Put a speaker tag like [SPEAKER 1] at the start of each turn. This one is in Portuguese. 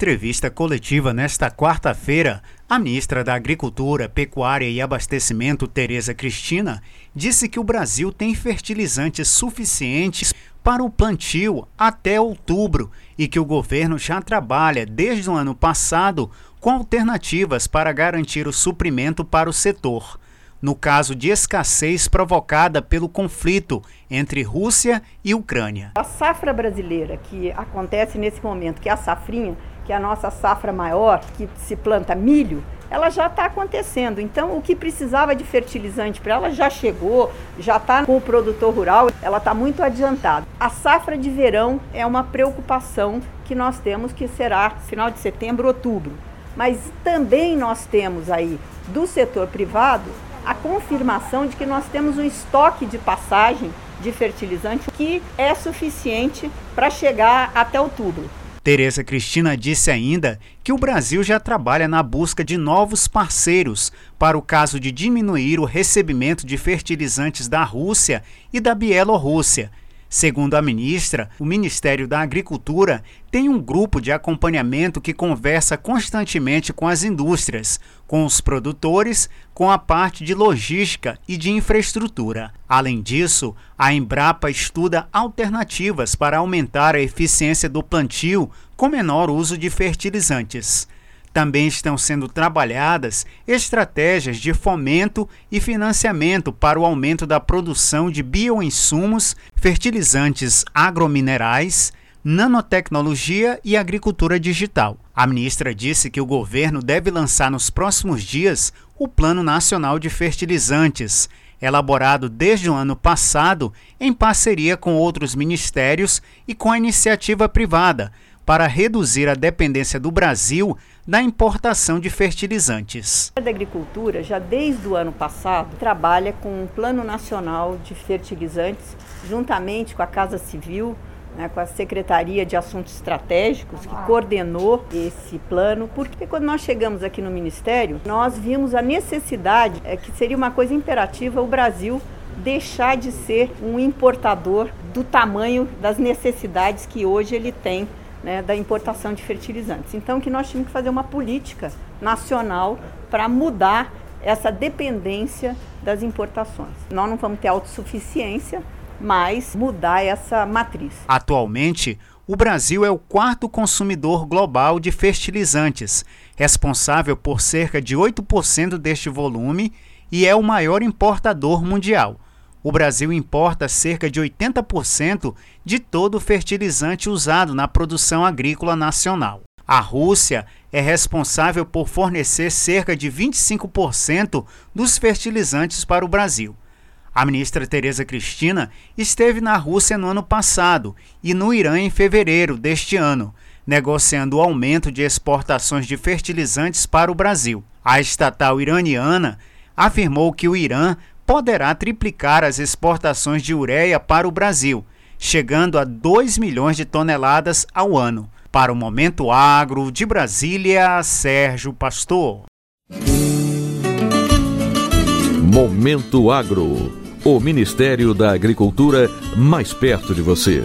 [SPEAKER 1] Entrevista coletiva nesta quarta-feira, a ministra da Agricultura, Pecuária e Abastecimento, Tereza Cristina, disse que o Brasil tem fertilizantes suficientes para o plantio até outubro e que o governo já trabalha desde o ano passado com alternativas para garantir o suprimento para o setor, no caso de escassez provocada pelo conflito entre Rússia e Ucrânia.
[SPEAKER 2] A safra brasileira que acontece nesse momento, que é a safrinha, que a nossa safra maior, que se planta milho, ela já está acontecendo. Então, o que precisava de fertilizante para ela já chegou, já está com o produtor rural, ela está muito adiantada. A safra de verão é uma preocupação que nós temos, que será final de setembro, outubro. Mas também nós temos aí do setor privado a confirmação de que nós temos um estoque de passagem de fertilizante que é suficiente para chegar até outubro.
[SPEAKER 1] Tereza Cristina disse ainda que o Brasil já trabalha na busca de novos parceiros para o caso de diminuir o recebimento de fertilizantes da Rússia e da Bielorrússia Segundo a ministra, o Ministério da Agricultura tem um grupo de acompanhamento que conversa constantemente com as indústrias, com os produtores, com a parte de logística e de infraestrutura. Além disso, a Embrapa estuda alternativas para aumentar a eficiência do plantio com menor uso de fertilizantes. Também estão sendo trabalhadas estratégias de fomento e financiamento para o aumento da produção de bioinsumos, fertilizantes agrominerais, nanotecnologia e agricultura digital. A ministra disse que o governo deve lançar nos próximos dias o Plano Nacional de Fertilizantes, elaborado desde o ano passado em parceria com outros ministérios e com a iniciativa privada, para reduzir a dependência do Brasil da importação de fertilizantes.
[SPEAKER 2] A Agricultura, já desde o ano passado, trabalha com um Plano Nacional de Fertilizantes, juntamente com a Casa Civil, né, com a Secretaria de Assuntos Estratégicos, que coordenou esse plano, porque quando nós chegamos aqui no Ministério, nós vimos a necessidade, é, que seria uma coisa imperativa, o Brasil deixar de ser um importador do tamanho das necessidades que hoje ele tem né, da importação de fertilizantes. Então, que nós tínhamos que fazer uma política nacional para mudar essa dependência das importações. Nós não vamos ter autossuficiência, mas mudar essa matriz.
[SPEAKER 1] Atualmente, o Brasil é o quarto consumidor global de fertilizantes, responsável por cerca de 8% deste volume e é o maior importador mundial o Brasil importa cerca de 80% de todo o fertilizante usado na produção agrícola nacional. A Rússia é responsável por fornecer cerca de 25% dos fertilizantes para o Brasil. A ministra Tereza Cristina esteve na Rússia no ano passado e no Irã em fevereiro deste ano, negociando o aumento de exportações de fertilizantes para o Brasil. A estatal iraniana afirmou que o Irã poderá triplicar as exportações de ureia para o Brasil, chegando a 2 milhões de toneladas ao ano. Para o Momento Agro, de Brasília, Sérgio Pastor.
[SPEAKER 3] Momento Agro. O Ministério da Agricultura mais perto de você.